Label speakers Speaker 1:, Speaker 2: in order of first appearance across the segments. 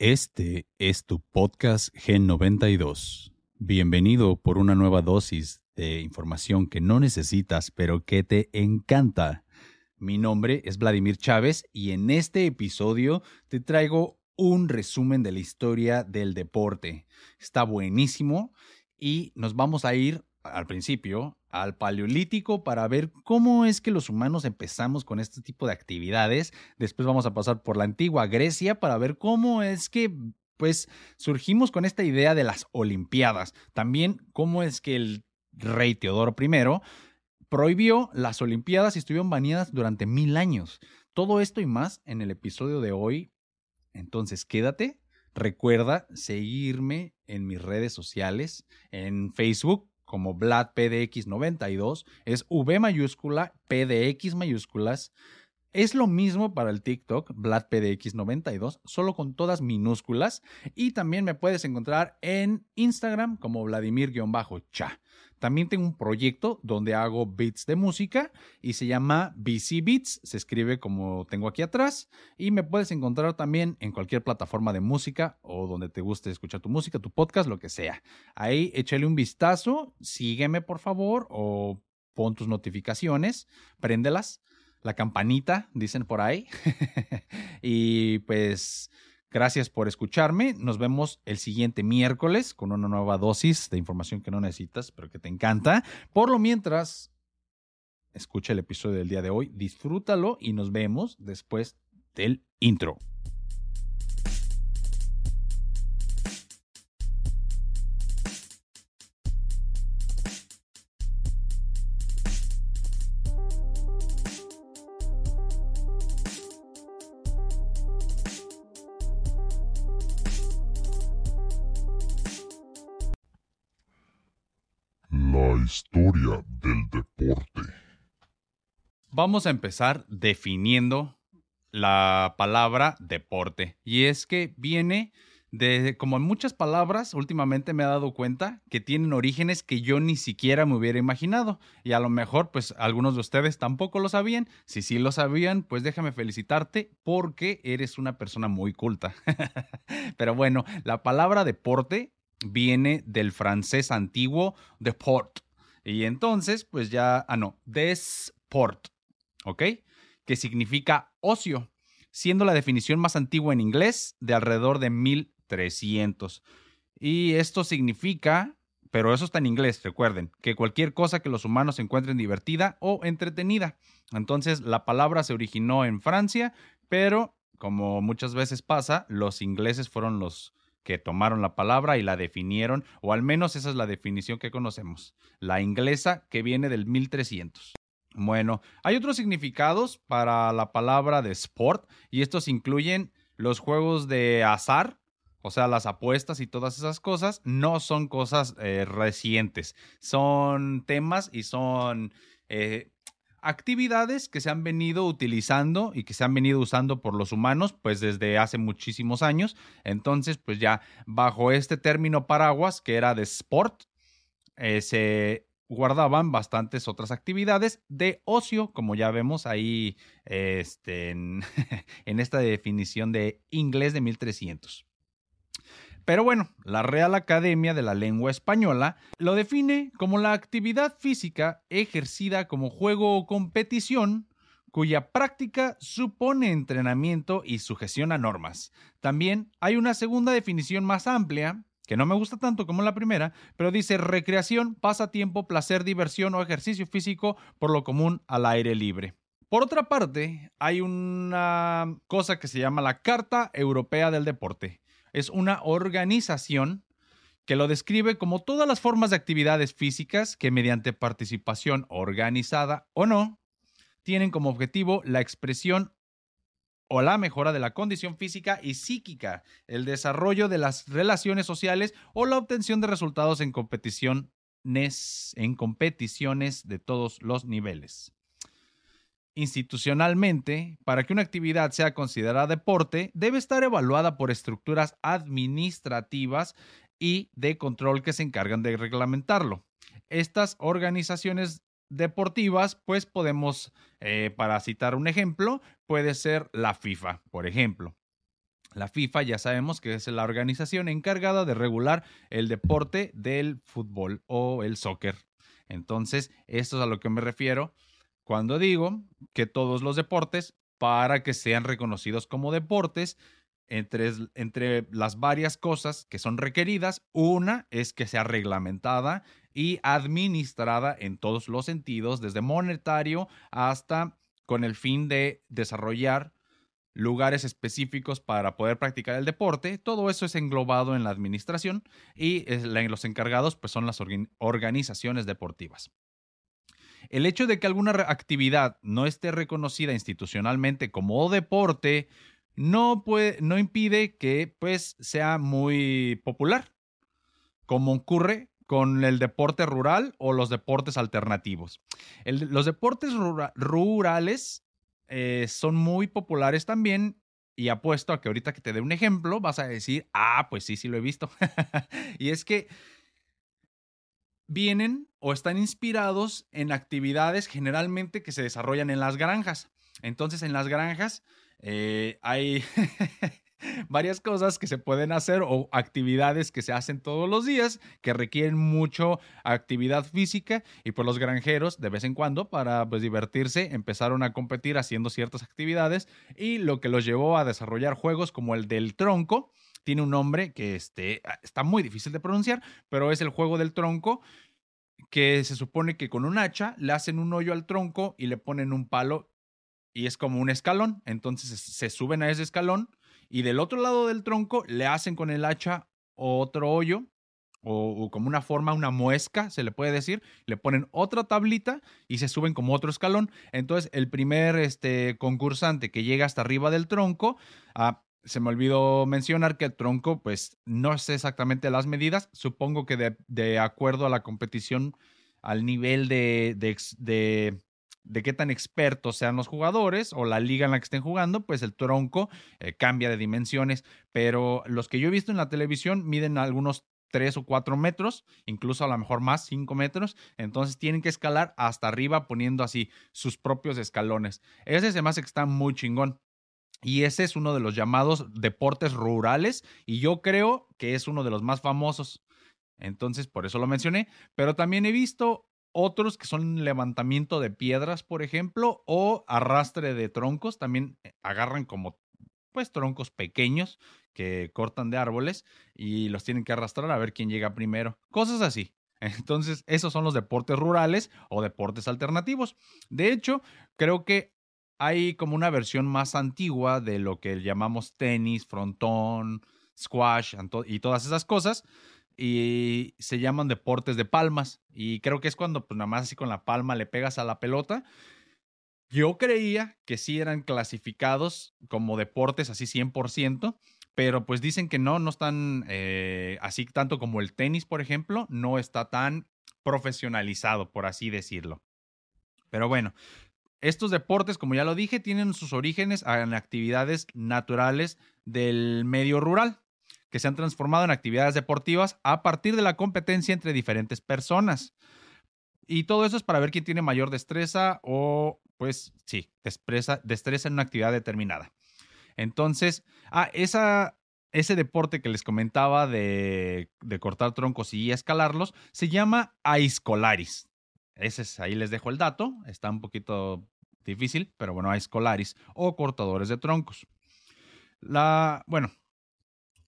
Speaker 1: Este es tu podcast Gen 92. Bienvenido por una nueva dosis de información que no necesitas, pero que te encanta. Mi nombre es Vladimir Chávez y en este episodio te traigo un resumen de la historia del deporte. Está buenísimo y nos vamos a ir al principio al paleolítico para ver cómo es que los humanos empezamos con este tipo de actividades. Después vamos a pasar por la antigua Grecia para ver cómo es que pues surgimos con esta idea de las Olimpiadas. También cómo es que el rey Teodoro I prohibió las Olimpiadas y estuvieron baneadas durante mil años. Todo esto y más en el episodio de hoy. Entonces quédate. Recuerda seguirme en mis redes sociales, en Facebook como VladPDX92, es V mayúscula, PDX mayúsculas. Es lo mismo para el TikTok, VladPDX92, solo con todas minúsculas. Y también me puedes encontrar en Instagram como Vladimir-cha. También tengo un proyecto donde hago beats de música y se llama BC Beats, se escribe como tengo aquí atrás y me puedes encontrar también en cualquier plataforma de música o donde te guste escuchar tu música, tu podcast, lo que sea. Ahí échale un vistazo, sígueme por favor o pon tus notificaciones, préndelas, la campanita, dicen por ahí. y pues Gracias por escucharme. Nos vemos el siguiente miércoles con una nueva dosis de información que no necesitas, pero que te encanta. Por lo mientras, escucha el episodio del día de hoy, disfrútalo y nos vemos después del intro. Vamos a empezar definiendo la palabra deporte. Y es que viene de, como en muchas palabras, últimamente me he dado cuenta que tienen orígenes que yo ni siquiera me hubiera imaginado. Y a lo mejor, pues algunos de ustedes tampoco lo sabían. Si sí lo sabían, pues déjame felicitarte porque eres una persona muy culta. Pero bueno, la palabra deporte viene del francés antiguo deport, y entonces, pues ya, ah, no, desport, ¿ok? Que significa ocio, siendo la definición más antigua en inglés de alrededor de 1300. Y esto significa, pero eso está en inglés, recuerden, que cualquier cosa que los humanos encuentren divertida o entretenida. Entonces, la palabra se originó en Francia, pero como muchas veces pasa, los ingleses fueron los que tomaron la palabra y la definieron, o al menos esa es la definición que conocemos, la inglesa que viene del 1300. Bueno, hay otros significados para la palabra de sport y estos incluyen los juegos de azar, o sea, las apuestas y todas esas cosas, no son cosas eh, recientes, son temas y son eh, actividades que se han venido utilizando y que se han venido usando por los humanos pues desde hace muchísimos años. Entonces pues ya bajo este término paraguas que era de sport eh, se guardaban bastantes otras actividades de ocio, como ya vemos ahí este, en, en esta definición de inglés de 1300. Pero bueno, la Real Academia de la Lengua Española lo define como la actividad física ejercida como juego o competición cuya práctica supone entrenamiento y sujeción a normas. También hay una segunda definición más amplia, que no me gusta tanto como la primera, pero dice recreación, pasatiempo, placer, diversión o ejercicio físico por lo común al aire libre. Por otra parte, hay una cosa que se llama la Carta Europea del Deporte, es una organización que lo describe como todas las formas de actividades físicas que mediante participación organizada o no, tienen como objetivo la expresión o la mejora de la condición física y psíquica, el desarrollo de las relaciones sociales o la obtención de resultados en competiciones, en competiciones de todos los niveles institucionalmente, para que una actividad sea considerada deporte, debe estar evaluada por estructuras administrativas y de control que se encargan de reglamentarlo. Estas organizaciones deportivas, pues podemos, eh, para citar un ejemplo, puede ser la FIFA, por ejemplo. La FIFA ya sabemos que es la organización encargada de regular el deporte del fútbol o el soccer. Entonces, esto es a lo que me refiero cuando digo que todos los deportes, para que sean reconocidos como deportes, entre, entre, las varias cosas que son requeridas, una es que sea reglamentada y administrada en todos los sentidos, desde monetario hasta con el fin de desarrollar lugares específicos para poder practicar el deporte. Todo eso es englobado en la administración y los encargados pues son las organizaciones deportivas. El hecho de que alguna actividad no esté reconocida institucionalmente como deporte no, puede, no impide que pues sea muy popular, como ocurre con el deporte rural o los deportes alternativos. los deportes rurales eh, son muy populares también y apuesto a que ahorita que te dé un ejemplo vas a decir, ah, pues sí, sí lo he visto. y es que vienen o están inspirados en actividades generalmente que se desarrollan en las granjas. Entonces, en las granjas eh, hay varias cosas que se pueden hacer o actividades que se hacen todos los días que requieren mucho actividad física y pues, los granjeros de vez en cuando para pues divertirse empezaron a competir haciendo ciertas actividades y lo que los llevó a desarrollar juegos como el del tronco tiene un nombre que este, está muy difícil de pronunciar, pero es el juego del tronco que se supone que con un hacha le hacen un hoyo al tronco y le ponen un palo y es como un escalón. Entonces se suben a ese escalón y del otro lado del tronco le hacen con el hacha otro hoyo o, como una forma, una muesca, se le puede decir, le ponen otra tablita y se suben como otro escalón. Entonces, el primer este, concursante que llega hasta arriba del tronco, ah, se me olvidó mencionar que el tronco, pues no sé exactamente las medidas, supongo que de, de acuerdo a la competición, al nivel de, de, de de qué tan expertos sean los jugadores o la liga en la que estén jugando, pues el tronco eh, cambia de dimensiones. Pero los que yo he visto en la televisión miden algunos 3 o 4 metros, incluso a lo mejor más, 5 metros. Entonces tienen que escalar hasta arriba poniendo así sus propios escalones. Ese se me hace que está muy chingón. Y ese es uno de los llamados deportes rurales y yo creo que es uno de los más famosos. Entonces, por eso lo mencioné. Pero también he visto otros que son levantamiento de piedras, por ejemplo, o arrastre de troncos. También eh, agarran como pues troncos pequeños que cortan de árboles y los tienen que arrastrar a ver quién llega primero. Cosas así. Entonces, esos son los deportes rurales o deportes alternativos. De hecho, creo que hay como una versión más antigua de lo que llamamos tenis, frontón, squash y todas esas cosas y se llaman deportes de palmas. Y creo que es cuando pues nada más así con la palma le pegas a la pelota. Yo creía que sí eran clasificados como deportes así 100%, pero pues dicen que no, no están eh, así tanto como el tenis, por ejemplo, no está tan profesionalizado, por así decirlo. Pero bueno, estos deportes, como ya lo dije, tienen sus orígenes en actividades naturales del medio rural que se han transformado en actividades deportivas a partir de la competencia entre diferentes personas. Y todo eso es para ver quién tiene mayor destreza o, pues sí, destreza, destreza en una actividad determinada. Entonces, ah, esa, ese deporte que les comentaba de, de cortar troncos y escalarlos se llama Aiscolaris. Ese es, ahí les dejo el dato, está un poquito difícil, pero bueno, Aiscolaris o cortadores de troncos. La, bueno,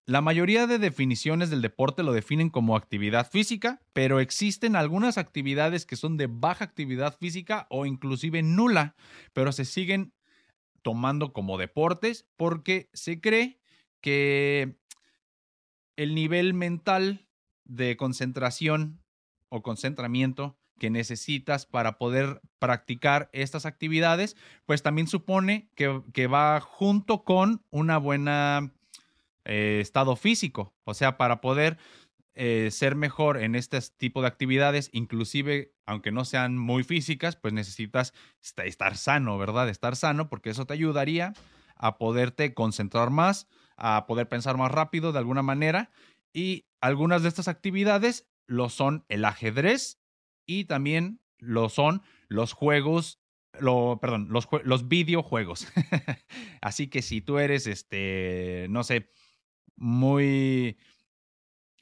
Speaker 1: la mayoría de definiciones del deporte lo definen como actividad física, pero existen algunas actividades que son de baja actividad física o inclusive nula, pero se siguen tomando como deportes porque se cree que el nivel mental de concentración o concentramiento que necesitas para poder practicar estas actividades, pues también supone que, que va junto con una buena eh, estado físico. O sea, para poder eh, ser mejor en este tipo de actividades, inclusive aunque no sean muy físicas, pues necesitas estar sano, ¿verdad? Estar sano porque eso te ayudaría a poderte concentrar más, a poder pensar más rápido de alguna manera. Y algunas de estas actividades lo son el ajedrez y también lo son los juegos lo, perdón, los, los videojuegos. Así que si tú eres, este, no sé, muy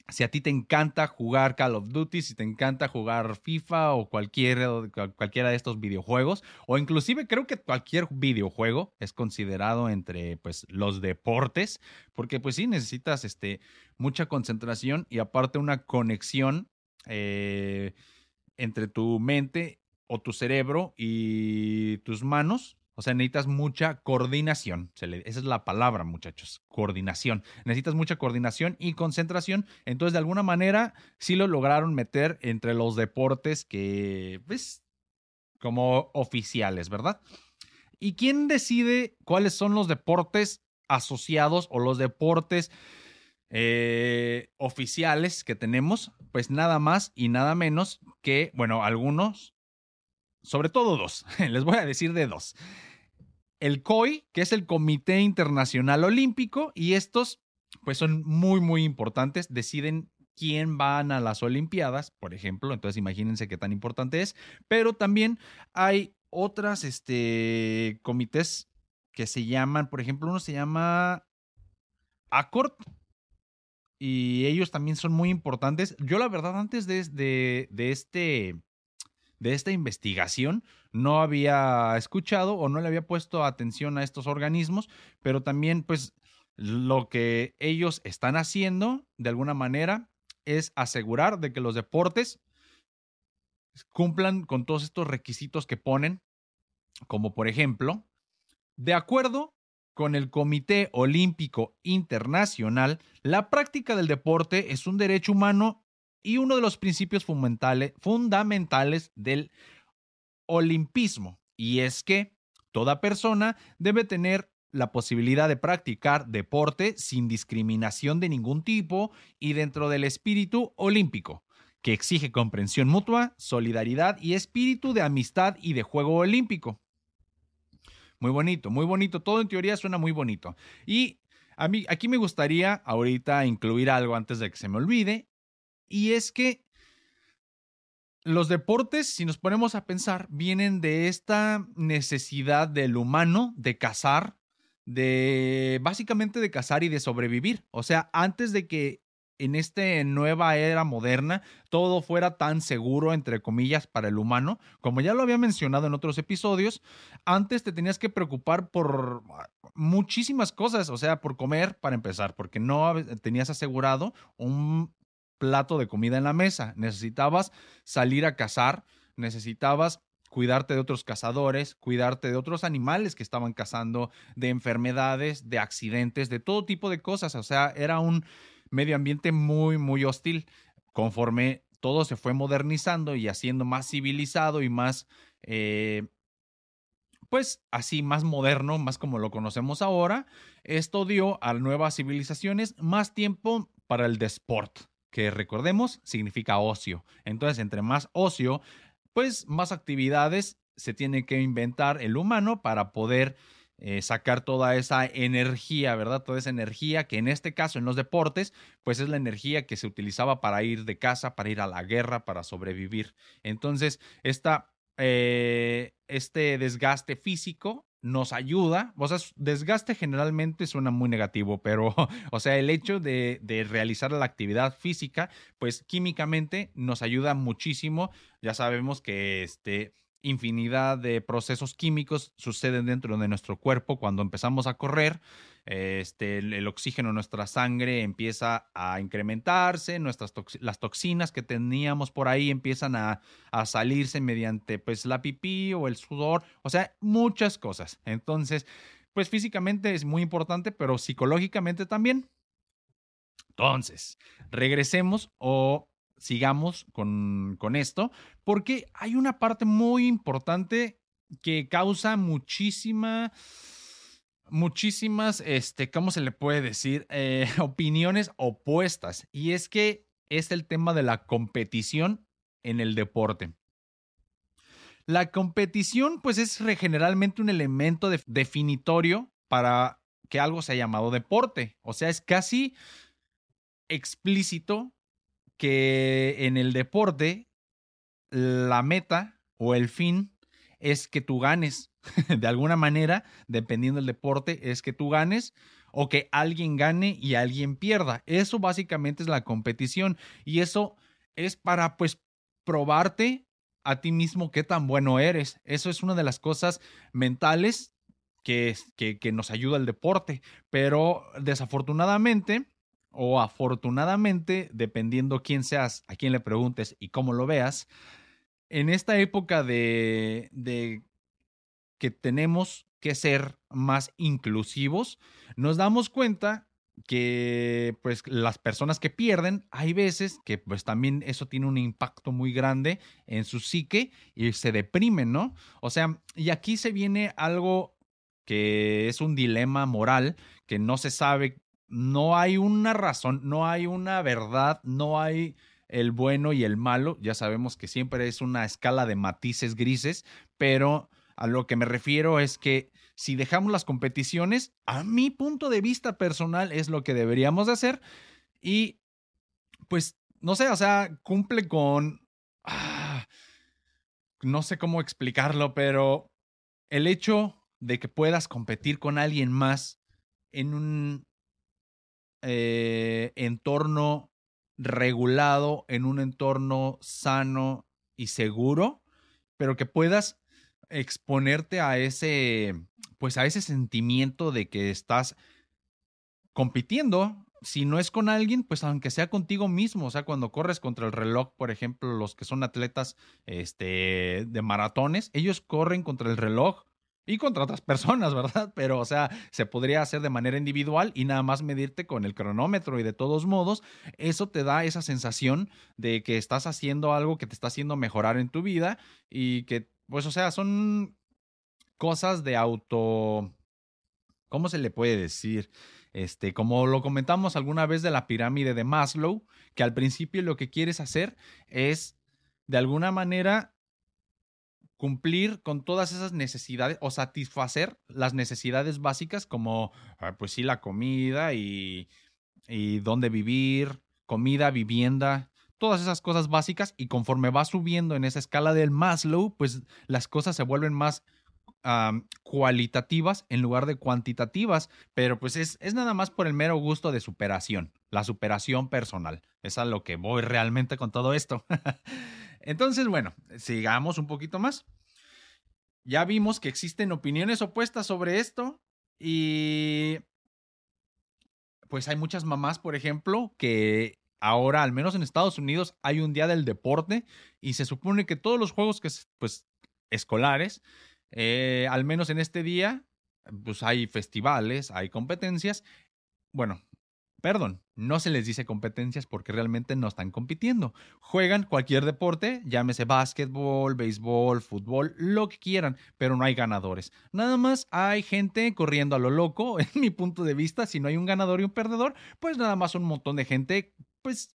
Speaker 1: si a ti te encanta jugar Call of Duty, si te encanta jugar FIFA o cualquier, cualquiera de estos videojuegos, o inclusive creo que cualquier videojuego es considerado entre pues, los deportes, porque pues sí necesitas este, mucha concentración y aparte una conexión eh, entre tu mente o tu cerebro y tus manos o sea, necesitas mucha coordinación. esa es la palabra, muchachos. Coordinación. Necesitas mucha coordinación y concentración. Entonces, de alguna manera, sí lo lograron meter entre los deportes que, pues, como oficiales, ¿verdad? ¿Y quién decide cuáles son los deportes asociados o los deportes eh, oficiales que tenemos? Pues nada más y nada menos que, bueno, algunos sobre todo dos. Les voy a decir de dos. El COI, que es el Comité Internacional Olímpico, y estos, pues son muy, muy importantes. Deciden quién van a las Olimpiadas, por ejemplo. Entonces, imagínense qué tan importante es. Pero también hay otras este, comités que se llaman, por ejemplo, uno se llama ACORD, y ellos también son muy importantes. Yo la verdad antes de, de, de, este de esta investigación no había escuchado o no le había puesto atención a estos organismos, pero también pues lo que ellos están haciendo de alguna manera es asegurar de que los deportes cumplan con todos estos requisitos que ponen, como por ejemplo, de acuerdo con el Comité Olímpico Internacional, la práctica del deporte es un derecho humano y uno de los principios fundamentales del olimpismo, y es que toda persona debe tener la posibilidad de practicar deporte sin discriminación de ningún tipo y dentro del espíritu olímpico, que exige comprensión mutua, solidaridad y espíritu de amistad y de juego olímpico. Muy bonito, muy bonito. Todo en teoría suena muy bonito. Y a mí, aquí me gustaría ahorita incluir algo antes de que se me olvide, y es que los deportes, si nos ponemos a pensar, vienen de esta necesidad del humano de cazar, de básicamente de cazar y de sobrevivir. O sea, antes de que en esta nueva era moderna todo fuera tan seguro, entre comillas, para el humano, como ya lo había mencionado en otros episodios, antes te tenías que preocupar por muchísimas cosas, o sea, por comer para empezar, porque no tenías asegurado un plato de comida en la mesa, necesitabas salir a cazar, necesitabas cuidarte de otros cazadores, cuidarte de otros animales que estaban cazando, de enfermedades, de accidentes, de todo tipo de cosas. O sea, era un medio ambiente muy, muy hostil. Conforme todo se fue modernizando y haciendo más civilizado y más, eh, pues así, más moderno, más como lo conocemos ahora, esto dio a nuevas civilizaciones más tiempo para el deporte que recordemos significa ocio. Entonces, entre más ocio, pues más actividades se tiene que inventar el humano para poder eh, sacar toda esa energía, ¿verdad? Toda esa energía que en este caso en los deportes, pues es la energía que se utilizaba para ir de casa, para ir a la guerra, para sobrevivir. Entonces, esta, eh, este desgaste físico nos ayuda, o sea, desgaste generalmente suena muy negativo, pero, o sea, el hecho de, de, realizar la actividad física, pues químicamente nos ayuda muchísimo. Ya sabemos que este, infinidad de procesos químicos suceden dentro de nuestro cuerpo cuando empezamos a correr este, el, oxígeno en nuestra sangre empieza a incrementarse, nuestras las toxinas que teníamos por ahí empiezan a, a, salirse mediante pues la pipí o el sudor, o sea, muchas cosas. Entonces, pues físicamente es muy importante, pero psicológicamente también. Entonces, regresemos o sigamos con, con esto, porque hay una parte muy importante que causa muchísima muchísimas, este, ¿cómo se le puede decir? Eh, opiniones opuestas. Y es que es el tema de la competición en el deporte. La competición, pues, es generalmente un elemento definitorio para que algo sea llamado deporte. O sea, es casi explícito que en el deporte la meta o el fin es que tú ganes. de alguna manera, dependiendo del deporte, es que tú ganes o que alguien gane y alguien pierda. Eso básicamente es la competición y eso es para pues probarte a ti mismo qué tan bueno eres. Eso es una de las cosas mentales que, que, que nos ayuda el deporte, pero desafortunadamente o afortunadamente, dependiendo quién seas, a quién le preguntes y cómo lo veas, en esta época de, de que tenemos que ser más inclusivos, nos damos cuenta que pues las personas que pierden, hay veces que pues también eso tiene un impacto muy grande en su psique y se deprimen, ¿no? O sea, y aquí se viene algo que es un dilema moral que no se sabe, no hay una razón, no hay una verdad, no hay el bueno y el malo, ya sabemos que siempre es una escala de matices grises, pero a lo que me refiero es que si dejamos las competiciones, a mi punto de vista personal es lo que deberíamos de hacer y pues no sé, o sea, cumple con... Ah, no sé cómo explicarlo, pero el hecho de que puedas competir con alguien más en un eh, entorno regulado, en un entorno sano y seguro, pero que puedas exponerte a ese, pues a ese sentimiento de que estás compitiendo. Si no es con alguien, pues aunque sea contigo mismo, o sea, cuando corres contra el reloj, por ejemplo, los que son atletas este, de maratones, ellos corren contra el reloj y contra otras personas, ¿verdad? Pero, o sea, se podría hacer de manera individual y nada más medirte con el cronómetro y de todos modos, eso te da esa sensación de que estás haciendo algo que te está haciendo mejorar en tu vida y que, pues, o sea, son cosas de auto... ¿Cómo se le puede decir? Este, como lo comentamos alguna vez de la pirámide de Maslow, que al principio lo que quieres hacer es, de alguna manera, cumplir con todas esas necesidades o satisfacer las necesidades básicas como, ah, pues sí, la comida y, y dónde vivir, comida, vivienda, todas esas cosas básicas y conforme va subiendo en esa escala del Maslow, pues las cosas se vuelven más cualitativas en lugar de cuantitativas, pero pues es, es, nada más por el mero gusto de superación, la superación personal. Es a lo que voy realmente con todo esto. Entonces, bueno, sigamos un poquito más. Ya vimos que existen opiniones opuestas sobre esto y pues hay muchas mamás, por ejemplo, que ahora, al menos en Estados Unidos, hay un día del deporte y se supone que todos los juegos que, pues, escolares, eh, al menos en este día, pues hay festivales, hay competencias. Bueno, Perdón, no se les dice competencias porque realmente no están compitiendo. Juegan cualquier deporte, llámese básquetbol, béisbol, fútbol, lo que quieran, pero no hay ganadores. Nada más hay gente corriendo a lo loco, en mi punto de vista, si no hay un ganador y un perdedor, pues nada más un montón de gente, pues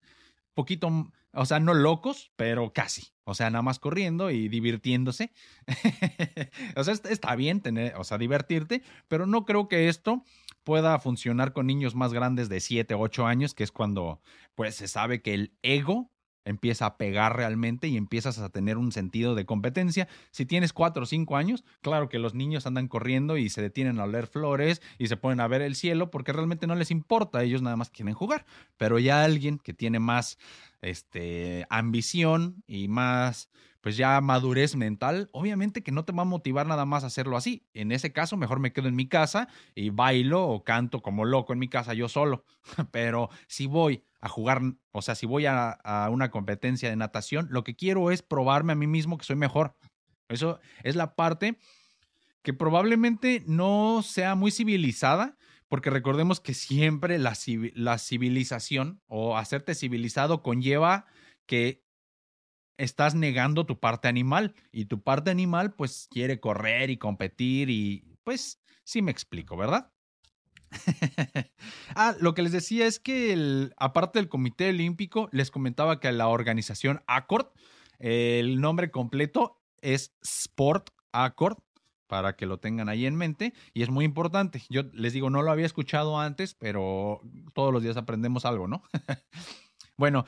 Speaker 1: poquito, o sea, no locos, pero casi. O sea, nada más corriendo y divirtiéndose. o sea, está bien tener, o sea, divertirte, pero no creo que esto pueda funcionar con niños más grandes de 7 o 8 años, que es cuando pues se sabe que el ego empieza a pegar realmente y empiezas a tener un sentido de competencia. Si tienes 4 o 5 años, claro que los niños andan corriendo y se detienen a oler flores y se ponen a ver el cielo porque realmente no les importa, ellos nada más quieren jugar. Pero ya alguien que tiene más este, ambición y más pues ya madurez mental, obviamente que no te va a motivar nada más a hacerlo así. En ese caso, mejor me quedo en mi casa y bailo o canto como loco en mi casa yo solo. Pero si voy a jugar, o sea, si voy a, a una competencia de natación, lo que quiero es probarme a mí mismo que soy mejor. Eso es la parte que probablemente no sea muy civilizada, porque recordemos que siempre la, la, civilización o hacerte civilizado conlleva que estás negando tu parte animal y tu parte animal pues quiere correr y competir y pues sí me explico, ¿verdad? ah, lo que les decía es que el, aparte del Comité Olímpico, les comentaba que la organización Accord, el nombre completo es Sport Accord, para que lo tengan ahí en mente, y es muy importante. Yo les digo, no lo había escuchado antes, pero todos los días aprendemos algo, ¿no? bueno,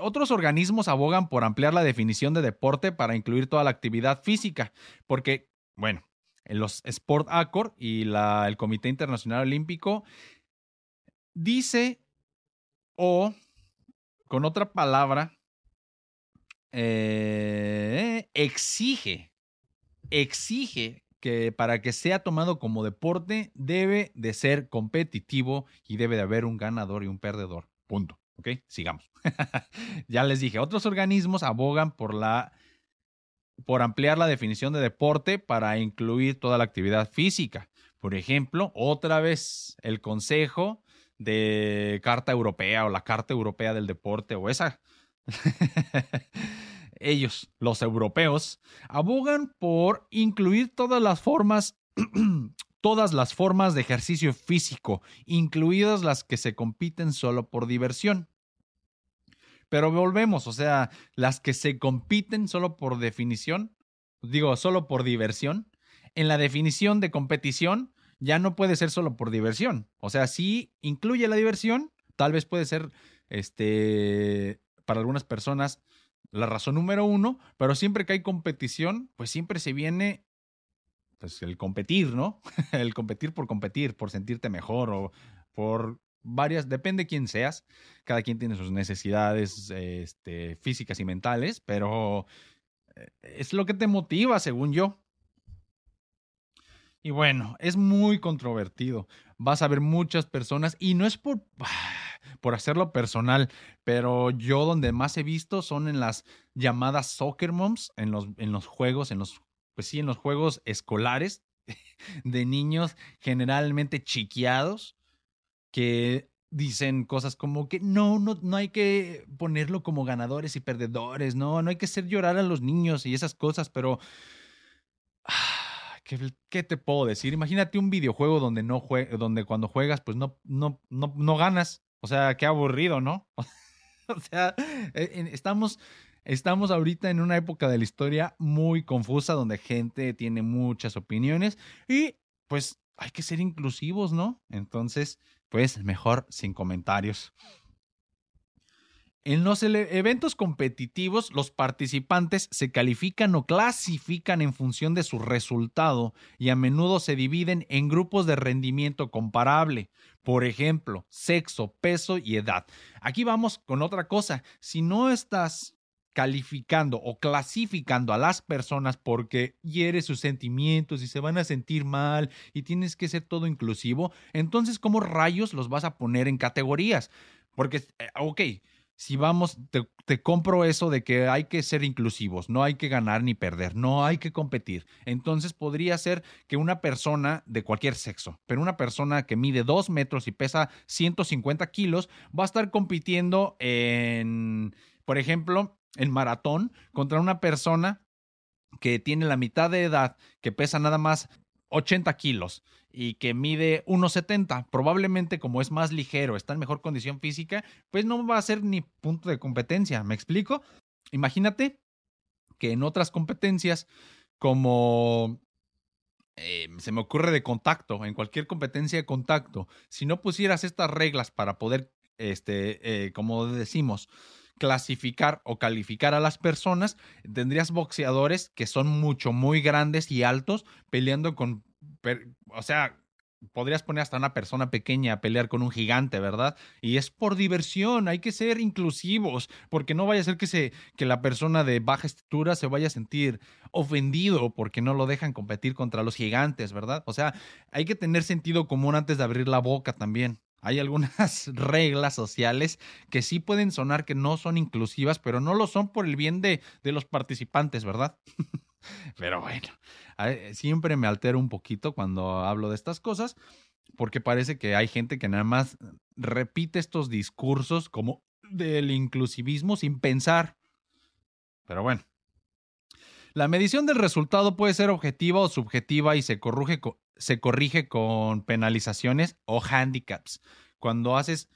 Speaker 1: Otros organismos abogan por ampliar la definición de deporte para incluir toda la actividad física, porque, bueno, en los Sport Accord y el Comité Internacional Olímpico dice, o con otra palabra, eh, exige, exige que para que sea tomado como deporte debe de ser competitivo y debe de haber un ganador y un perdedor. Punto. ¿Ok? Sigamos. ya les dije, otros organismos abogan por la por ampliar la definición de deporte para incluir toda la actividad física. Por ejemplo, otra vez el Consejo de Carta Europea o la Carta Europea del Deporte o esa ellos, los europeos, abogan por incluir todas las formas, todas las formas de ejercicio físico, incluidas las que se compiten solo por diversión. Pero volvemos, o sea, las que se compiten solo por definición, digo, solo por diversión, en la definición de competición ya no puede ser solo por diversión. O sea, si incluye la diversión, tal vez puede ser, este, para algunas personas, la razón número uno, pero siempre que hay competición, pues siempre se viene pues el competir, ¿no? el competir por competir, por sentirte mejor o por varias, depende quién seas, cada quien tiene sus necesidades este, físicas y mentales, pero eh, es lo que te motiva, según yo. Y bueno, es muy controvertido. Vas a ver muchas personas y no es por por hacerlo personal, pero yo donde más he visto son en las llamadas soccer moms, en los, en los juegos, en los, pues sí, en los juegos escolares de niños generalmente chiqueados que dicen cosas como que no, no, no hay que ponerlo como ganadores y perdedores, no, no hay que hacer llorar a los niños y esas cosas, pero... ¿Qué, ¿Qué, te puedo decir? Imagínate un videojuego donde no donde cuando juegas, pues no, no, no, no ganas. O sea, qué aburrido, ¿no? o sea, e, estamos, estamos ahorita en una época de la historia muy confusa donde gente tiene muchas opiniones y pues hay que ser inclusivos, ¿no? Entonces, pues mejor sin comentarios. En los eventos competitivos, los participantes se califican o clasifican en función de su resultado y a menudo se dividen en grupos de rendimiento comparable. Por ejemplo, sexo, peso y edad. Aquí vamos con otra cosa. Si no estás calificando o clasificando a las personas porque hieres sus sentimientos y se van a sentir mal y tienes que ser todo inclusivo, entonces ¿cómo rayos los vas a poner en categorías? Porque, eh, ok, si vamos, te, compro eso de que hay que ser inclusivos, no hay que ganar ni perder, no hay que competir. Entonces podría ser que una persona de cualquier sexo, pero una persona que mide dos metros y pesa 150 kilos, va a estar compitiendo en, por ejemplo, en maratón contra una persona que tiene la mitad de edad, que pesa nada más 80 kilos y que mide 1,70, probablemente como es más ligero, está en mejor condición física, pues no va a ser ni punto de competencia. ¿Me explico? Imagínate que en otras competencias como eh, se me ocurre de contacto, en cualquier competencia de contacto, si no pusieras estas reglas para poder, este, eh, como decimos, clasificar o calificar a las personas, tendrías boxeadores que son mucho, muy grandes y altos peleando con, o sea, podrías poner hasta una persona pequeña a pelear con un gigante, ¿verdad? Y es por diversión, hay que ser inclusivos, porque no vaya a ser que, se, que la persona de baja estatura se vaya a sentir ofendido porque no lo dejan competir contra los gigantes, ¿verdad? O sea, hay que tener sentido común antes de abrir la boca también. Hay algunas reglas sociales que sí pueden sonar que no son inclusivas, pero no lo son por el bien de, de los participantes, ¿verdad? pero bueno, siempre me altero un poquito cuando hablo de estas cosas, porque parece que hay gente que nada más repite estos discursos como del inclusivismo sin pensar. Pero bueno. La medición del resultado puede ser objetiva o subjetiva y se corrige, se corrige con penalizaciones o handicaps. Cuando haces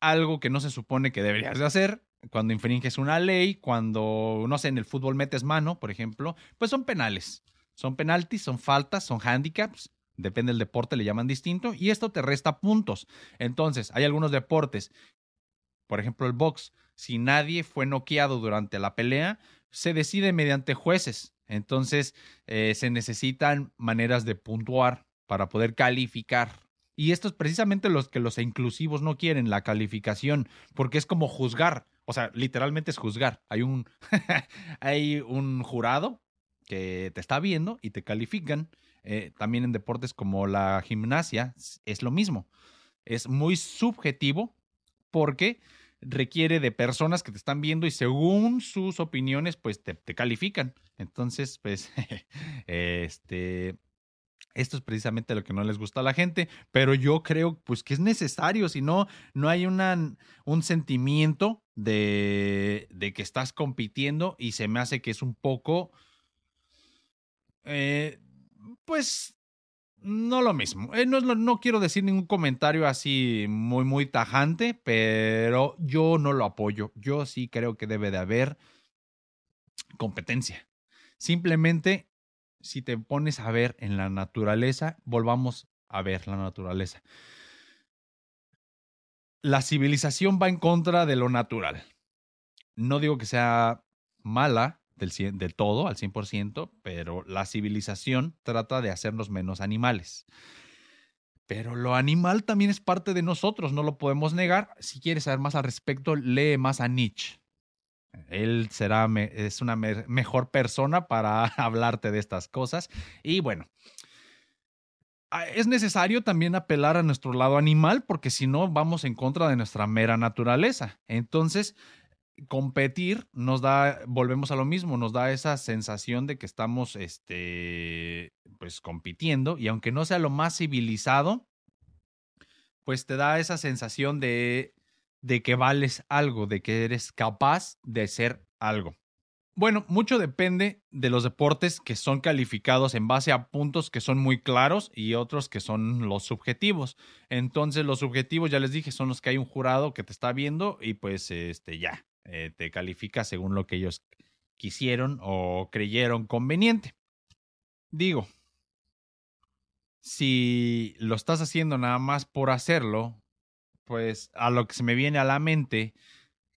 Speaker 1: algo que no se supone que deberías de hacer, cuando infringes una ley, cuando, no sé, en el fútbol metes mano, por ejemplo, pues son penales. Son penaltis, son faltas, son handicaps. Depende del deporte, le llaman distinto. Y esto te resta puntos. Entonces, hay algunos deportes, por ejemplo, el box. si nadie fue noqueado durante la pelea, se decide mediante jueces. Entonces, eh, se necesitan maneras de puntuar para poder calificar. Y esto es precisamente lo que los inclusivos no quieren, la calificación, porque es como juzgar. O sea, literalmente es juzgar. Hay un, hay un jurado que te está viendo y te califican. Eh, también en deportes como la gimnasia es lo mismo. Es muy subjetivo porque requiere de personas que te están viendo y según sus opiniones, pues te, te califican. Entonces, pues, este, esto es precisamente lo que no les gusta a la gente, pero yo creo pues que es necesario, si no, no hay una, un sentimiento de, de, que estás compitiendo y se me hace que es un poco, eh, pues, no lo mismo. Eh, no, no, quiero decir ningún comentario así muy, muy tajante, pero yo no lo apoyo. Yo sí creo que debe de haber competencia. Simplemente si te pones a ver en la naturaleza, volvamos a ver la naturaleza. La civilización va en contra de lo natural. No digo que sea mala del, todo, al 100%, pero la civilización trata de hacernos menos animales. Pero lo animal también es parte de nosotros, no lo podemos negar. Si quieres saber más al respecto, lee más a Nietzsche. Él será, es una mejor persona para hablarte de estas cosas. Y bueno, es necesario también apelar a nuestro lado animal porque si no vamos en contra de nuestra mera naturaleza. Entonces, competir nos da, volvemos a lo mismo, nos da esa sensación de que estamos, este, pues compitiendo y aunque no sea lo más civilizado, pues te da esa sensación de de que vales algo, de que eres capaz de ser algo. Bueno, mucho depende de los deportes que son calificados en base a puntos que son muy claros y otros que son los subjetivos. Entonces, los subjetivos, ya les dije, son los que hay un jurado que te está viendo y pues este ya eh, te califica según lo que ellos quisieron o creyeron conveniente. Digo, si lo estás haciendo nada más por hacerlo, pues a lo que se me viene a la mente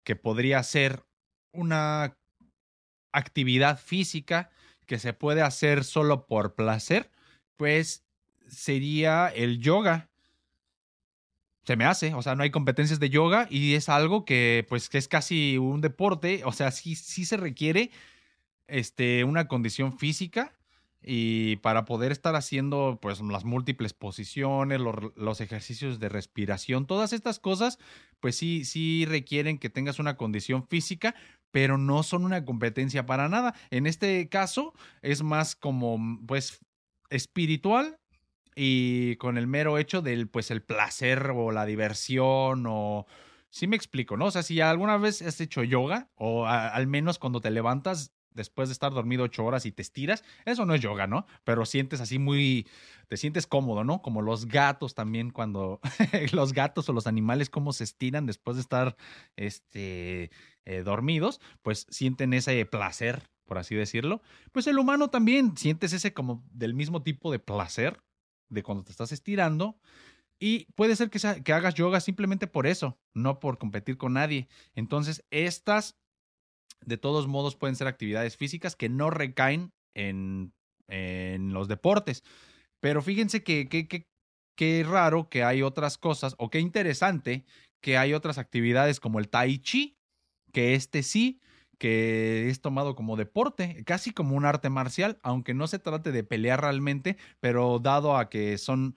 Speaker 1: que podría ser una actividad física que se puede hacer solo por placer, pues sería el yoga. Se me hace, o sea, no hay competencias de yoga y es algo que pues que es casi un deporte, o sea, sí, sí se requiere este, una condición física y para poder estar haciendo pues las múltiples posiciones, los, ejercicios de respiración, todas estas cosas, pues sí, sí requieren que tengas una condición física, pero no son una competencia para nada. En este caso es más como pues espiritual y con el mero hecho del pues el placer o la diversión o sí me explico, ¿no? O sea, si alguna vez has hecho yoga o al menos cuando te levantas después de estar dormido ocho horas y te estiras, eso no es yoga, ¿no? Pero sientes así muy, te sientes cómodo, ¿no? Como los gatos también cuando, los gatos o los animales cómo se estiran después de estar, este, eh, dormidos, pues sienten ese placer, por así decirlo. Pues el humano también sientes ese como del mismo tipo de placer de cuando te estás estirando. Y puede ser que, que hagas yoga simplemente por eso, no por competir con nadie. Entonces, estas de todos modos pueden ser actividades físicas que no recaen en, en los deportes. Pero fíjense que qué raro que hay otras cosas, o qué interesante que hay otras actividades como el tai chi, que este sí, que es tomado como deporte, casi como un arte marcial, aunque no se trate de pelear realmente, pero dado a que son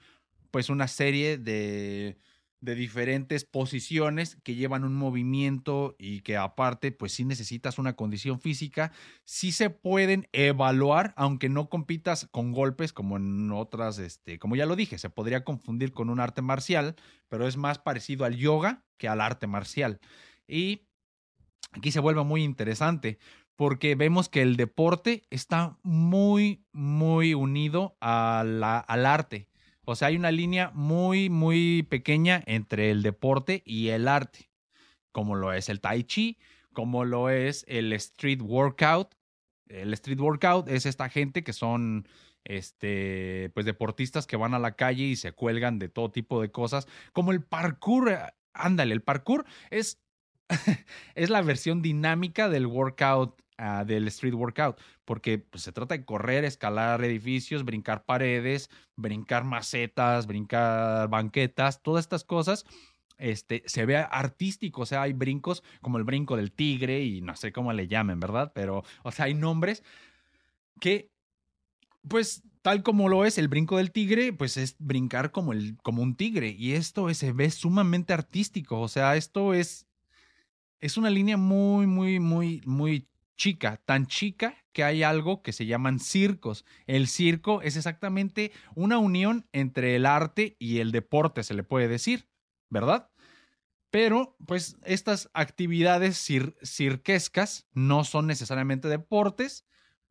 Speaker 1: pues una serie de de diferentes posiciones que llevan un movimiento y que aparte pues si necesitas una condición física, sí se pueden evaluar aunque no compitas con golpes como en otras, este, como ya lo dije, se podría confundir con un arte marcial, pero es más parecido al yoga que al arte marcial. Y aquí se vuelve muy interesante porque vemos que el deporte está muy, muy unido al arte. O sea, hay una línea muy, muy pequeña entre el deporte y el arte, como lo es el tai chi, como lo es el street workout. El street workout es esta gente que son este, pues deportistas que van a la calle y se cuelgan de todo tipo de cosas, como el parkour. Ándale, el parkour es es la versión dinámica del workout, ah, del street workout, porque pues, se trata de correr, escalar edificios, brincar paredes, brincar macetas, brincar banquetas, todas estas cosas. Este, se ve artístico, o sea, hay brincos como el brinco del tigre y no sé cómo le llamen, ¿verdad? Pero, o sea, hay nombres que, pues, tal como lo es el brinco del tigre, pues es brincar como, el, como un tigre. Y esto se ve sumamente artístico. O sea, esto es, es una línea muy, muy, muy, muy chica. Tan chica que hay algo que se llaman circos. El circo es exactamente una unión entre el arte y el deporte, se le puede decir, ¿verdad? Pero, pues, estas actividades cirquescas no son necesariamente deportes,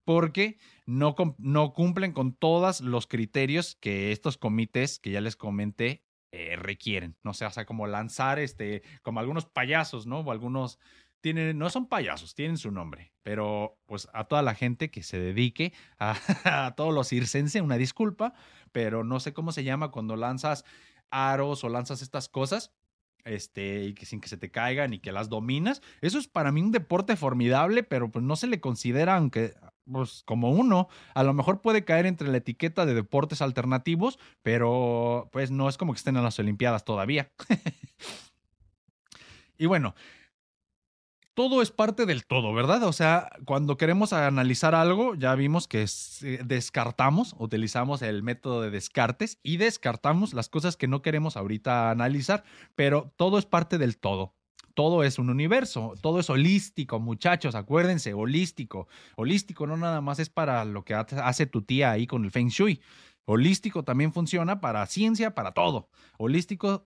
Speaker 1: porque no, no cumplen con todos los criterios que estos comités que ya les comenté eh, requieren. No sé, o sea, como lanzar, este, como algunos payasos, ¿no? O algunos tienen, no son payasos, tienen su nombre, pero pues a toda la gente que se dedique, a, a todos los circense, una disculpa, pero no sé cómo se llama cuando lanzas aros o lanzas estas cosas este, y que sin que se te caigan y que las dominas. Eso es para mí un deporte formidable, pero pues no se le considera, aunque pues, como uno. A lo mejor puede caer entre la etiqueta de deportes alternativos, pero pues no es como que estén en las Olimpiadas todavía. y bueno, todo es parte del todo, ¿verdad? O sea, cuando queremos analizar algo, ya vimos que eh, descartamos, utilizamos el método de descartes y descartamos las cosas que no queremos ahorita analizar, pero todo es parte del todo todo es un universo, todo es holístico, muchachos, acuérdense, holístico. Holístico no nada más es para lo que hace tu tía ahí con el Feng Shui. Holístico también funciona para ciencia, para todo. Holístico,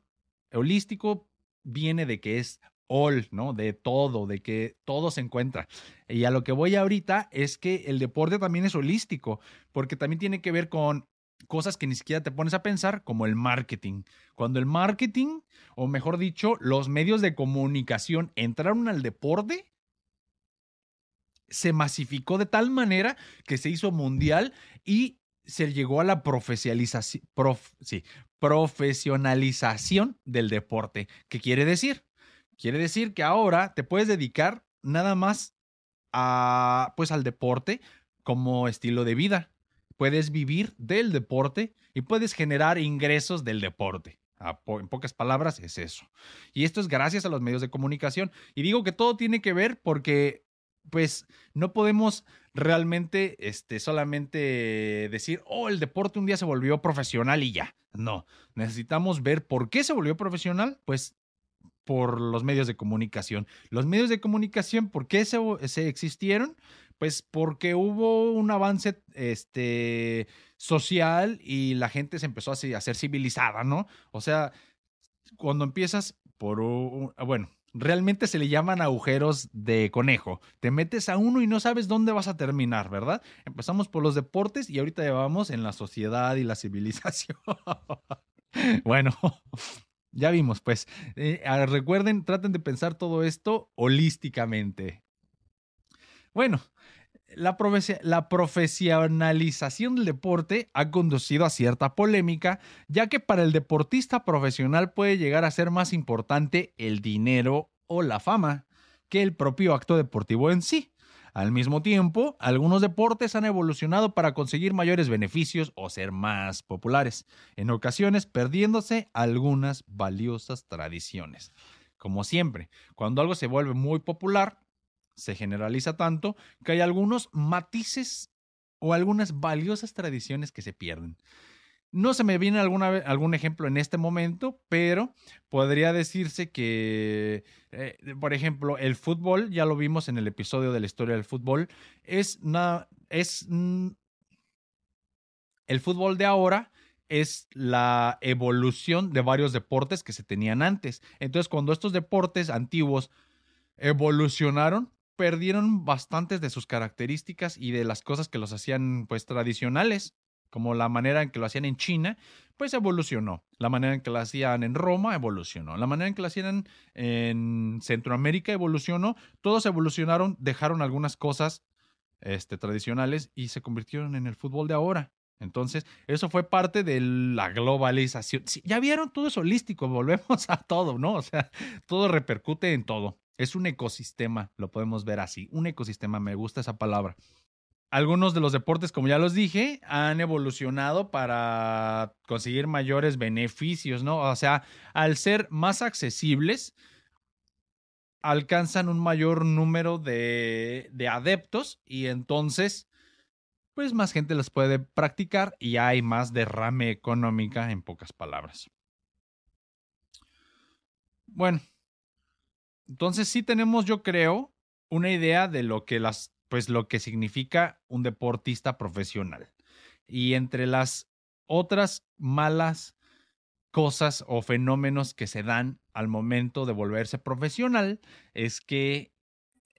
Speaker 1: holístico viene de que es all, ¿no? De todo, de que todo se encuentra. Y a lo que voy ahorita es que el deporte también es holístico, porque también tiene que ver con cosas que ni siquiera te pones a pensar, como el marketing. Cuando el marketing, o mejor dicho, los medios de comunicación entraron al deporte, se masificó de tal manera que se hizo mundial y se llegó a la profesionalización, del deporte. ¿Qué quiere decir? Quiere decir que ahora te puedes dedicar nada más a, pues, al deporte como estilo de vida puedes vivir del deporte y puedes generar ingresos del deporte. En pocas palabras, es eso. Y esto es gracias a los medios de comunicación. Y digo que todo tiene que ver porque, pues, no podemos realmente este, solamente decir, oh, el deporte un día se volvió profesional y ya. No, necesitamos ver por qué se volvió profesional. Pues por los medios de comunicación. Los medios de comunicación, ¿por qué se, se existieron? Pues porque hubo un avance este, social y la gente se empezó a, ser civilizada, ¿no? O sea, cuando empiezas por un, bueno, realmente se le llaman agujeros de conejo. Te metes a uno y no sabes dónde vas a terminar, ¿verdad? Empezamos por los deportes y ahorita llevamos en la sociedad y la civilización. bueno, ya vimos, pues. Eh, ah, recuerden, traten de pensar todo esto holísticamente. Bueno, la, profesionalización del deporte ha conducido a cierta polémica, ya que para el deportista profesional puede llegar a ser más importante el dinero o la fama que el propio acto deportivo en sí. Al mismo tiempo, algunos deportes han evolucionado para conseguir mayores beneficios o ser más populares, en ocasiones perdiéndose algunas valiosas tradiciones. Como siempre, cuando algo se vuelve muy popular, se generaliza tanto que hay algunos matices o algunas valiosas tradiciones que se pierden. No se me viene alguna, algún ejemplo en este momento, pero podría decirse que, eh, por ejemplo, el fútbol, ya lo vimos en el episodio de la historia del fútbol, es, es el fútbol de ahora es la evolución de varios deportes que se tenían antes. Entonces, cuando estos deportes antiguos evolucionaron, perdieron bastantes de sus características y de las cosas que los hacían pues tradicionales, como la manera en que lo hacían en China, pues evolucionó. La manera en que lo hacían en Roma evolucionó. La manera en que lo hacían en Centroamérica evolucionó. Todos evolucionaron, dejaron algunas cosas este, tradicionales y se convirtieron en el fútbol de ahora. Entonces, eso fue parte de la globalización. ya vieron, todo es holístico, volvemos a todo, ¿no? O sea, todo repercute en todo. Es un ecosistema, lo podemos ver así. Un ecosistema, me gusta esa palabra. Algunos de los deportes, como ya los dije, han evolucionado para conseguir mayores beneficios, ¿no? O sea, al ser más accesibles, alcanzan un mayor número de, de adeptos y entonces, pues más gente los puede practicar y hay más derrame económica, en pocas palabras. Bueno, entonces sí tenemos, yo creo, una idea de lo que las pues lo que significa un deportista profesional. Y entre las otras malas cosas o fenómenos que se dan al momento de volverse profesional es que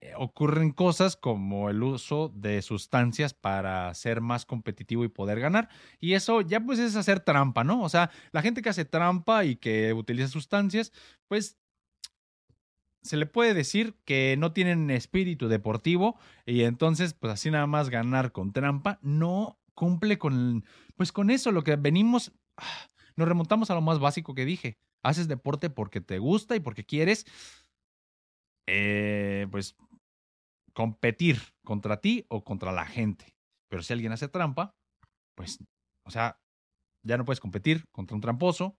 Speaker 1: eh, ocurren cosas como el uso de sustancias para ser más competitivo y poder ganar. Y eso ya pues es hacer trampa, ¿no? O sea, la gente que hace trampa y que utiliza sustancias, pues se le puede decir que no tienen espíritu deportivo y entonces, pues así nada más ganar con trampa, no cumple con, pues con eso, lo que venimos, ah, nos remontamos a lo más básico que dije, haces deporte porque te gusta y porque quieres, eh, pues, competir contra ti o contra la gente. Pero si alguien hace trampa, pues, o sea, ya no puedes competir contra un tramposo,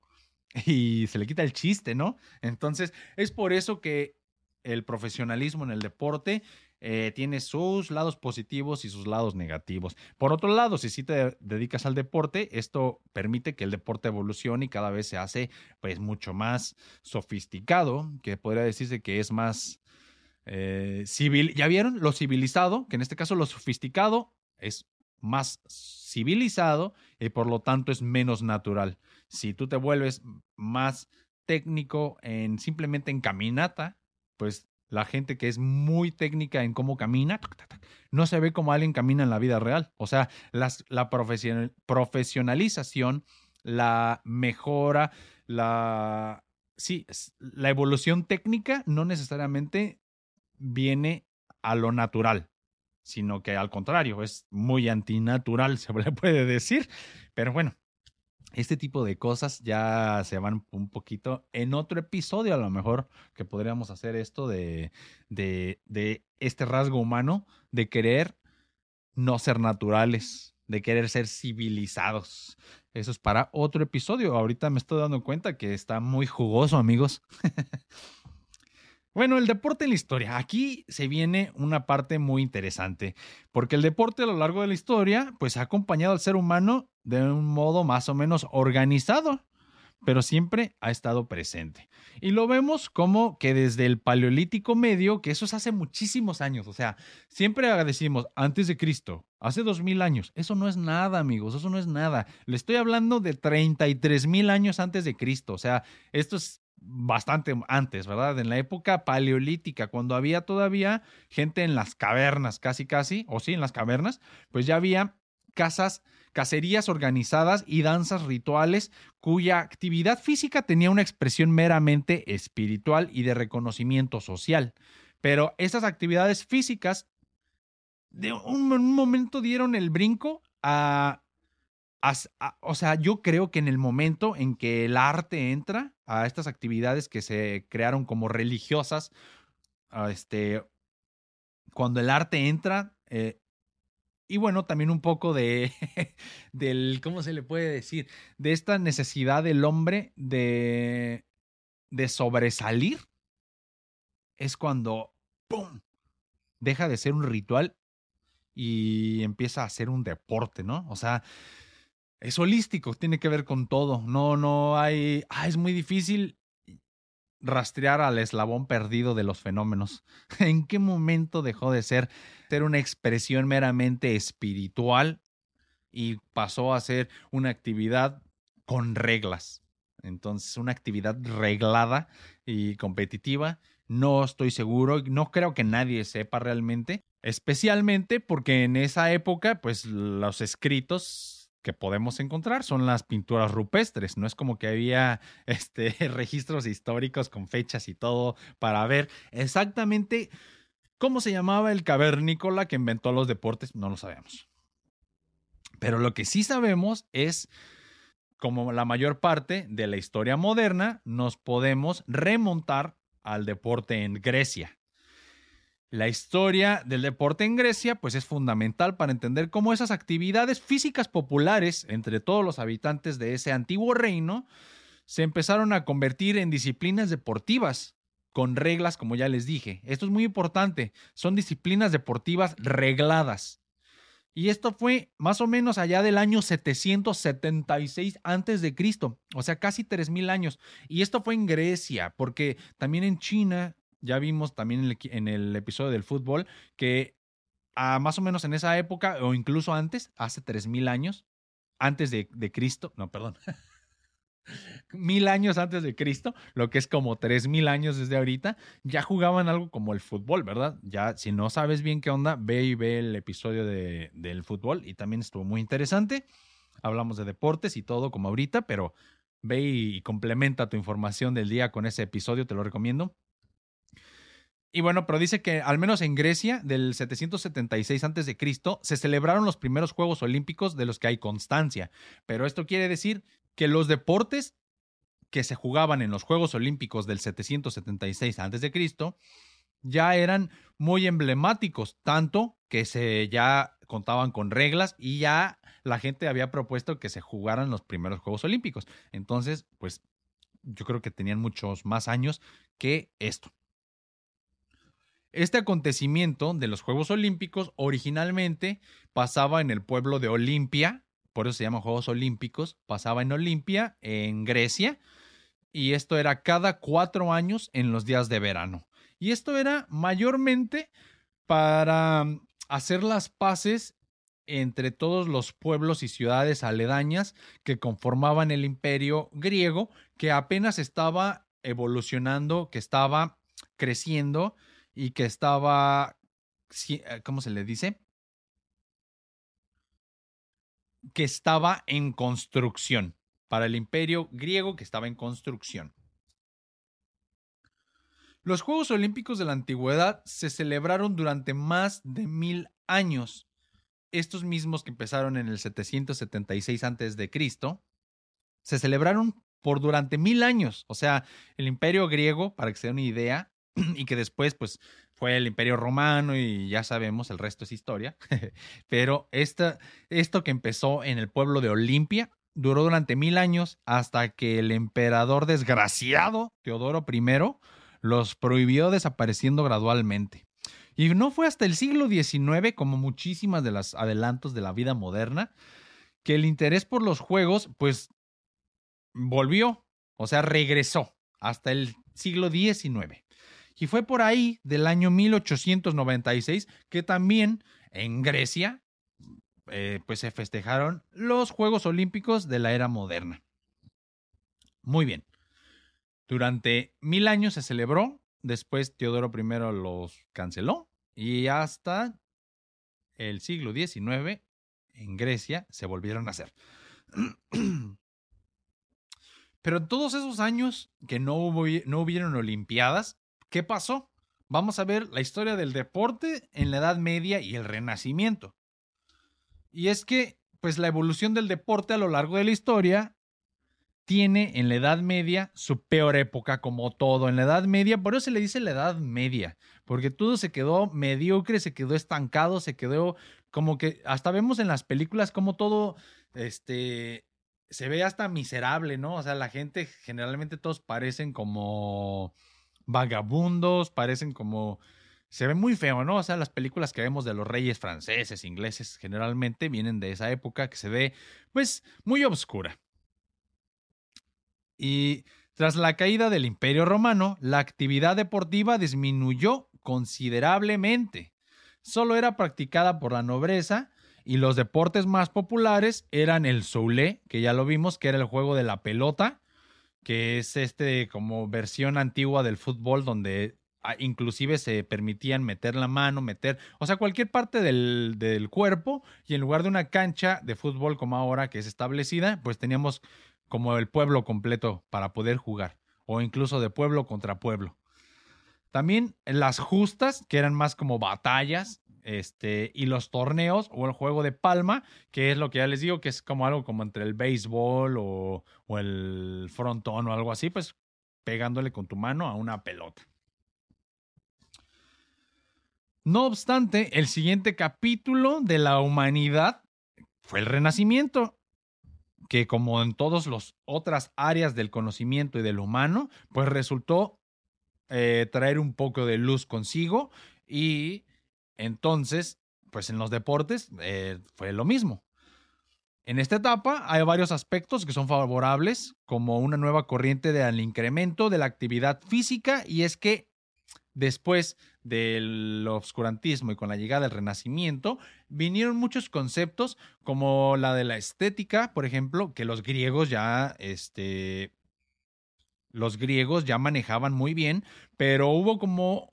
Speaker 1: y se le quita el chiste, ¿no? Entonces, es por eso que el profesionalismo en el deporte eh, tiene sus lados positivos y sus lados negativos. Por otro lado, si sí te dedicas al deporte, esto permite que el deporte evolucione y cada vez se hace pues mucho más sofisticado, que podría decirse que es más eh, civil. ¿Ya vieron? Lo civilizado, que en este caso lo sofisticado es más civilizado y por lo tanto es menos natural. Si tú te vuelves más técnico en simplemente en caminata, pues la gente que es muy técnica en cómo camina, no se ve como alguien camina en la vida real. O sea, las, la profesionalización, la mejora, la, sí, la evolución técnica no necesariamente viene a lo natural sino que al contrario, es muy antinatural, se le puede decir. Pero bueno, este tipo de cosas ya se van un poquito en otro episodio, a lo mejor que podríamos hacer esto de, de, de este rasgo humano de querer no ser naturales, de querer ser civilizados. Eso es para otro episodio. Ahorita me estoy dando cuenta que está muy jugoso, amigos. Bueno, el deporte en la historia. Aquí se viene una parte muy interesante, porque el deporte a lo largo de la historia, pues ha acompañado al ser humano de un modo más o menos organizado, pero siempre ha estado presente. Y lo vemos como que desde el Paleolítico Medio, que eso es hace muchísimos años, o sea, siempre decimos antes de Cristo, hace dos mil años, eso no es nada, amigos, eso no es nada. Le estoy hablando de 33 mil años antes de Cristo, o sea, esto es bastante antes, ¿verdad? En la época paleolítica, cuando había todavía gente en las cavernas, casi casi, o sí, en las cavernas, pues ya había casas, cacerías organizadas y danzas rituales cuya actividad física tenía una expresión meramente espiritual y de reconocimiento social. Pero estas actividades físicas de un momento dieron el brinco a o sea, yo creo que en el momento en que el arte entra a estas actividades que se crearon como religiosas, este, cuando el arte entra, eh, y bueno, también un poco de, del, ¿cómo se le puede decir? De esta necesidad del hombre de, de sobresalir, es cuando, ¡pum!, deja de ser un ritual y empieza a ser un deporte, ¿no? O sea, es holístico, tiene que ver con todo. No, no hay. Ah, es muy difícil rastrear al eslabón perdido de los fenómenos. ¿En qué momento dejó de ser, ser una expresión meramente espiritual y pasó a ser una actividad con reglas? Entonces, una actividad reglada y competitiva. No estoy seguro, no creo que nadie sepa realmente, especialmente porque en esa época, pues los escritos que podemos encontrar son las pinturas rupestres. No es como que había este, registros históricos con fechas y todo para ver exactamente cómo se llamaba el cavernícola que inventó los deportes. No lo sabemos. Pero lo que sí sabemos es, como la mayor parte de la historia moderna, nos podemos remontar al deporte en Grecia. La historia del deporte en Grecia pues es fundamental para entender cómo esas actividades físicas populares entre todos los habitantes de ese antiguo reino se empezaron a convertir en disciplinas deportivas con reglas, como ya les dije. Esto es muy importante, son disciplinas deportivas regladas. Y esto fue más o menos allá del año 776 antes de Cristo, o sea, casi 3000 años. Y esto fue en Grecia, porque también en China ya vimos también en el, episodio del fútbol que a más o menos en esa época, o incluso antes, hace 3000 años, antes de, Cristo, no, perdón, mil años antes de Cristo, lo que es como tres mil años desde ahorita, ya jugaban algo como el fútbol, ¿verdad? Ya, si no sabes bien qué onda, ve y ve el episodio de, del fútbol y también estuvo muy interesante. Hablamos de deportes y todo como ahorita, pero ve y complementa tu información del día con ese episodio, te lo recomiendo. Y bueno, pero dice que al menos en Grecia, del 776 a.C., se celebraron los primeros Juegos Olímpicos de los que hay constancia. Pero esto quiere decir que los deportes que se jugaban en los Juegos Olímpicos del 776 a.C. ya eran muy emblemáticos, tanto que se ya contaban con reglas y ya la gente había propuesto que se jugaran los primeros Juegos Olímpicos. Entonces, pues yo creo que tenían muchos más años que esto. Este acontecimiento de los Juegos Olímpicos originalmente pasaba en el pueblo de Olimpia, por eso se llaman Juegos Olímpicos, pasaba en Olimpia, en Grecia, y esto era cada cuatro años en los días de verano. Y esto era mayormente para mm, hacer las paces entre todos los pueblos y ciudades aledañas que conformaban el imperio griego, que apenas estaba evolucionando, que estaba creciendo y que estaba, eh, ¿cómo se le dice? Que estaba en construcción, para el imperio griego que estaba en construcción. Los Juegos Olímpicos de la Antigüedad se celebraron durante más de mil años. Estos mismos que empezaron en el 776 a.C., se celebraron por durante mil años. O sea, el imperio griego, para que se den una idea, y que después pues fue el Imperio Romano y ya sabemos, el resto es historia. Pero esta, esto que empezó en el pueblo de Olimpia duró durante mil años hasta que el emperador desgraciado, Teodoro I, los prohibió desapareciendo gradualmente. Y no fue hasta el siglo XIX, como muchísimas de los adelantos de la vida moderna, que el interés por los juegos, pues, volvió, o sea, regresó hasta el siglo XIX. Y fue por ahí del año 1896 que también en Grecia eh, pues se festejaron los Juegos Olímpicos de la era moderna. Muy bien. Durante mil años se celebró, después Teodoro I los canceló y hasta el siglo XIX en Grecia se volvieron a hacer. Pero en todos esos años que no, hubo, no hubieron Olimpiadas, ¿Qué pasó? Vamos a ver la historia del deporte en la Edad Media y el Renacimiento. Y es que, pues la evolución del deporte a lo largo de la historia tiene en la Edad Media su peor época, como todo. En la Edad Media, por eso se le dice la Edad Media, porque todo se quedó mediocre, se quedó estancado, se quedó como que hasta vemos en las películas como todo, este, se ve hasta miserable, ¿no? O sea, la gente generalmente todos parecen como vagabundos, parecen como... Se ve muy feo, ¿no? O sea, las películas que vemos de los reyes franceses, ingleses, generalmente vienen de esa época que se ve, pues, muy oscura. Y tras la caída del Imperio Romano, la actividad deportiva disminuyó considerablemente. Solo era practicada por la nobleza y los deportes más populares eran el soulé, que ya lo vimos, que era el juego de la pelota, que es este como versión antigua del fútbol donde ah, inclusive se permitían meter la mano, meter, o sea, cualquier parte del, del, cuerpo y en lugar de una cancha de fútbol como ahora que es establecida, pues teníamos como el pueblo completo para poder jugar o incluso de pueblo contra pueblo. También las justas, que eran más como batallas, este, y los torneos o el juego de palma, que es lo que ya les digo, que es como algo como entre el béisbol o, o el frontón o algo así, pues pegándole con tu mano a una pelota. No obstante, el siguiente capítulo de la humanidad fue el Renacimiento, que como en todas las otras áreas del conocimiento y del humano, pues resultó eh, traer un poco de luz consigo y entonces, pues en los deportes eh, fue lo mismo. En esta etapa hay varios aspectos que son favorables, como una nueva corriente del incremento de la actividad física, y es que después del obscurantismo y con la llegada del renacimiento, vinieron muchos conceptos como la de la estética, por ejemplo, que los griegos ya, este, los griegos ya manejaban muy bien, pero hubo como,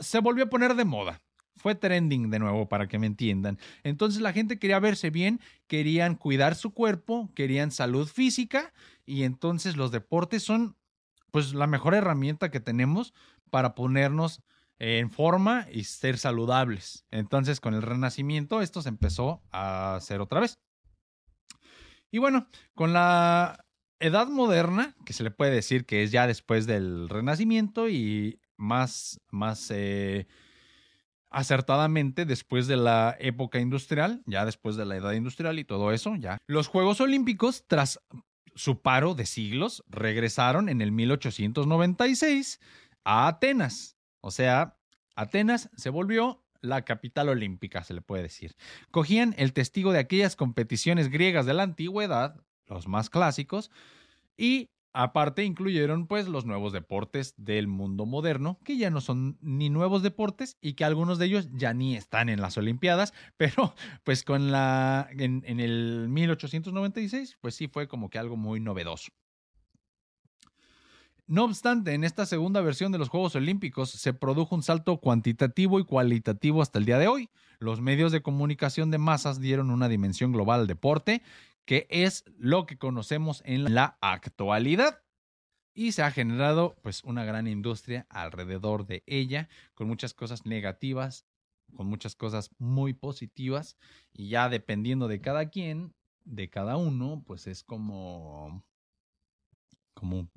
Speaker 1: se volvió a poner de moda. Fue trending de nuevo, para que me entiendan. Entonces la gente quería verse bien, querían cuidar su cuerpo, querían salud física y entonces los deportes son pues la mejor herramienta que tenemos para ponernos en forma y ser saludables. Entonces con el renacimiento esto se empezó a hacer otra vez. Y bueno, con la edad moderna, que se le puede decir que es ya después del renacimiento y más, más eh, acertadamente después de la época industrial, ya después de la edad industrial y todo eso, ya. Los Juegos Olímpicos, tras su paro de siglos, regresaron en el 1896 a Atenas. O sea, Atenas se volvió la capital olímpica, se le puede decir. Cogían el testigo de aquellas competiciones griegas de la antigüedad, los más clásicos, y Aparte incluyeron pues los nuevos deportes del mundo moderno, que ya no son ni nuevos deportes y que algunos de ellos ya ni están en las Olimpiadas, pero pues con la en, en el 1896 pues sí fue como que algo muy novedoso. No obstante, en esta segunda versión de los Juegos Olímpicos se produjo un salto cuantitativo y cualitativo hasta el día de hoy. Los medios de comunicación de masas dieron una dimensión global al deporte que es lo que conocemos en la actualidad. Y se ha generado pues una gran industria alrededor de ella, con muchas cosas negativas, con muchas cosas muy positivas, y ya dependiendo de cada quien, de cada uno, pues es como, como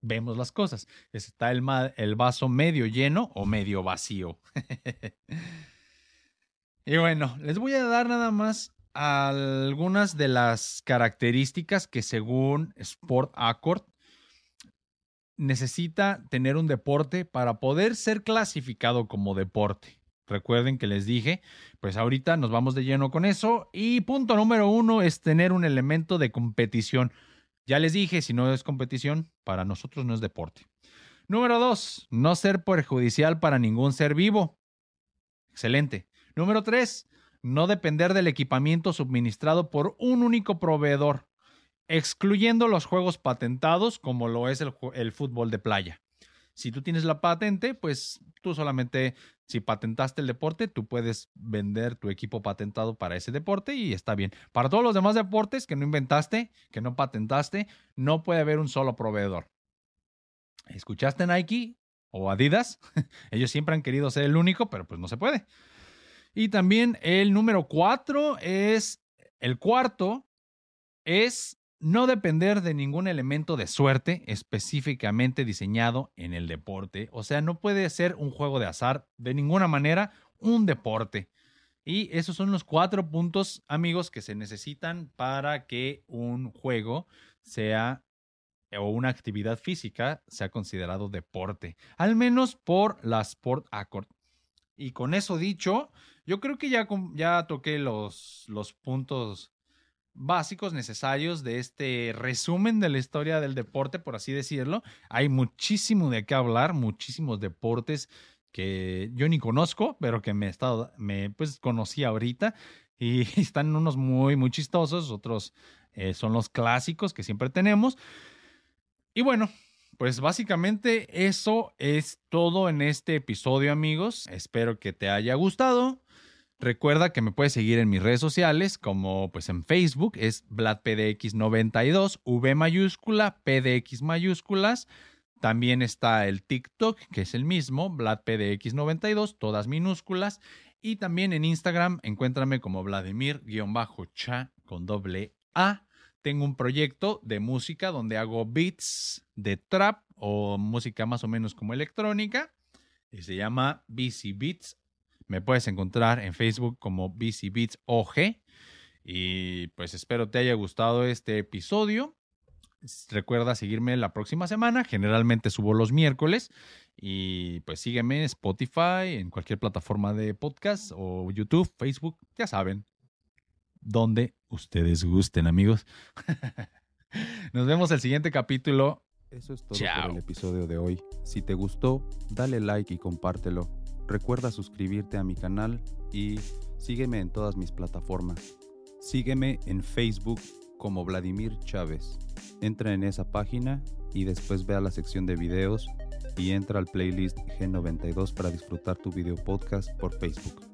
Speaker 1: vemos las cosas. Está el, el vaso medio lleno o medio vacío. y bueno, les voy a dar nada más algunas de las características que según Sport Accord necesita tener un deporte para poder ser clasificado como deporte. Recuerden que les dije, pues ahorita nos vamos de lleno con eso. Y punto número uno es tener un elemento de competición. Ya les dije, si no es competición, para nosotros no es deporte. Número dos, no ser perjudicial para ningún ser vivo. Excelente. Número tres, no depender del equipamiento suministrado por un único proveedor, excluyendo los juegos patentados como lo es el, fútbol de playa. Si tú tienes la patente, pues tú solamente, si patentaste el deporte, tú puedes vender tu equipo patentado para ese deporte y está bien. Para todos los demás deportes que no inventaste, que no patentaste, no puede haber un solo proveedor. ¿Escuchaste Nike o Adidas? Ellos siempre han querido ser el único, pero pues no se puede. Y también el número cuatro es, el cuarto es no depender de ningún elemento de suerte específicamente diseñado en el deporte. O sea, no puede ser un juego de azar de ninguna manera un deporte. Y esos son los cuatro puntos, amigos, que se necesitan para que un juego sea o una actividad física sea considerado deporte, al menos por la Sport Accord. Y con eso dicho, yo creo que ya, ya toqué los, los puntos básicos necesarios de este resumen de la historia del deporte, por así decirlo. Hay muchísimo de qué hablar, muchísimos deportes que yo ni conozco, pero que me estado, me pues conocí ahorita y están unos muy, muy chistosos, otros eh, son los clásicos que siempre tenemos. Y bueno, pues básicamente eso es todo en este episodio, amigos. Espero que te haya gustado. Recuerda que me puedes seguir en mis redes sociales, como pues en Facebook es VladPDX92, V mayúscula, PDX mayúsculas. También está el TikTok, que es el mismo, VladPDX92, todas minúsculas. Y también en Instagram, encuéntrame como Vladimir-cha con doble A. Tengo un proyecto de música donde hago beats de trap o música más o menos como electrónica. Y se llama BC Beats Me puedes encontrar en Facebook como BC Beats OG. Y pues espero te haya gustado este episodio. Recuerda seguirme la próxima semana. Generalmente subo los miércoles. Y pues sígueme en Spotify, en cualquier plataforma de podcast o YouTube, Facebook, ya saben. Donde ustedes gusten, amigos. Nos vemos el siguiente capítulo.
Speaker 2: Eso es todo
Speaker 1: Chao.
Speaker 2: por el episodio de hoy. Si te gustó, dale like y compártelo. Recuerda suscribirte a mi canal y sígueme en todas mis plataformas. Sígueme en Facebook como Vladimir Chávez. Entra en esa página y después ve a la sección de videos y entra al playlist G92 para disfrutar tu video podcast por Facebook.